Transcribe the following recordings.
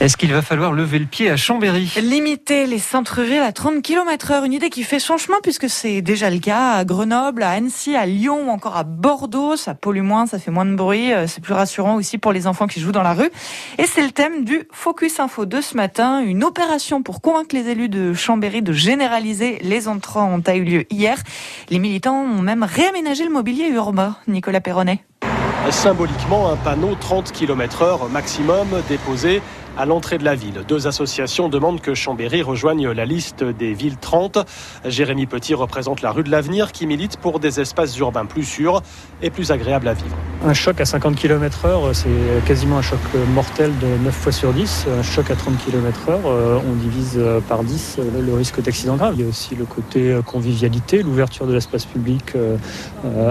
Est-ce qu'il va falloir lever le pied à Chambéry? Limiter les centres-villes à 30 km heure, une idée qui fait changement puisque c'est déjà le cas à Grenoble, à Annecy, à Lyon ou encore à Bordeaux. Ça pollue moins, ça fait moins de bruit, euh, c'est plus rassurant aussi pour les enfants qui jouent dans la rue. Et c'est le thème du Focus Info de ce matin. Une opération pour convaincre les élus de Chambéry de généraliser les entrants a eu lieu hier. Les militants ont même réaménagé le mobilier urbain. Nicolas Perronnet. Symboliquement, un panneau 30 km heure maximum déposé à l'entrée de la ville. Deux associations demandent que Chambéry rejoigne la liste des villes 30. Jérémy Petit représente la rue de l'Avenir qui milite pour des espaces urbains plus sûrs et plus agréables à vivre. Un choc à 50 km heure, c'est quasiment un choc mortel de 9 fois sur 10. Un choc à 30 km heure, euh, on divise par 10 le risque d'accident grave. Il y a aussi le côté convivialité, l'ouverture de l'espace public euh,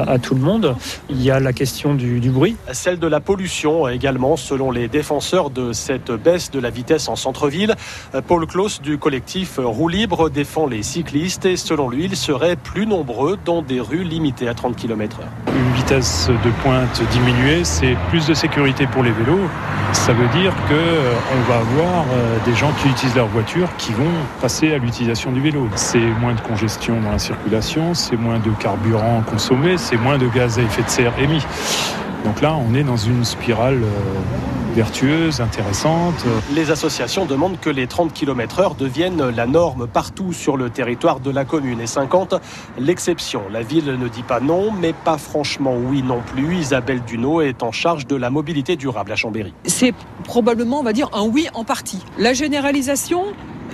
à tout le monde. Il y a la question du, du bruit. Celle de la pollution également, selon les défenseurs de cette de la vitesse en centre-ville. Paul Claus du collectif Roue Libre défend les cyclistes et selon lui, ils seraient plus nombreux dans des rues limitées à 30 km h Une vitesse de pointe diminuée, c'est plus de sécurité pour les vélos. Ça veut dire qu'on euh, va avoir euh, des gens qui utilisent leur voiture qui vont passer à l'utilisation du vélo. C'est moins de congestion dans la circulation, c'est moins de carburant consommé, c'est moins de gaz à effet de serre émis. Donc là, on est dans une spirale euh, vertueuse, intéressante. Les associations demandent que les 30 km heure deviennent la norme partout sur le territoire de la commune et 50 l'exception. La ville ne dit pas non, mais pas franchement oui non plus. Isabelle Duneau est en charge de la mobilité durable à Chambéry. C'est probablement, on va dire, un oui en partie. La généralisation,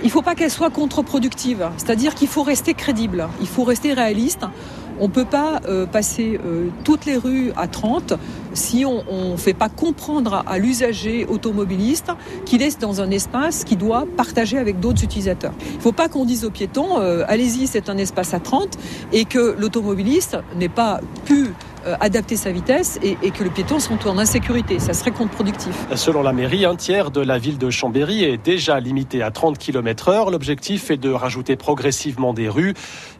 il ne faut pas qu'elle soit contre-productive. C'est-à-dire qu'il faut rester crédible, il faut rester réaliste. On ne peut pas euh, passer euh, toutes les rues à 30 si on ne fait pas comprendre à, l'usager automobiliste qu'il est dans un espace qu'il doit partager avec d'autres utilisateurs. Il ne faut pas qu'on dise aux piétons, euh, allez-y, c'est un espace à 30, et que l'automobiliste n'ait pas pu euh, adapter sa vitesse et, que le piéton se retrouve en insécurité. Ça serait contre-productif. Selon la mairie, un tiers de la ville de Chambéry est déjà limité à 30 km heure. L'objectif est de rajouter progressivement des rues.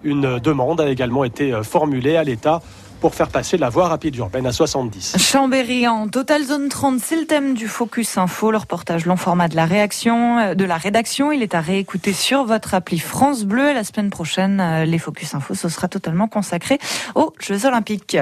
Une demande a également été euh, formulée à l'État pour faire passer la voie rapide urbaine à 70. Chambéry en Total Zone 30, c'est le thème du Focus Info, le reportage long format de la réaction, euh, de la rédaction. Il est à réécouter sur votre appli France Bleu. La semaine prochaine, les Focus Info, ce sera totalement consacré aux Jeux Olympiques.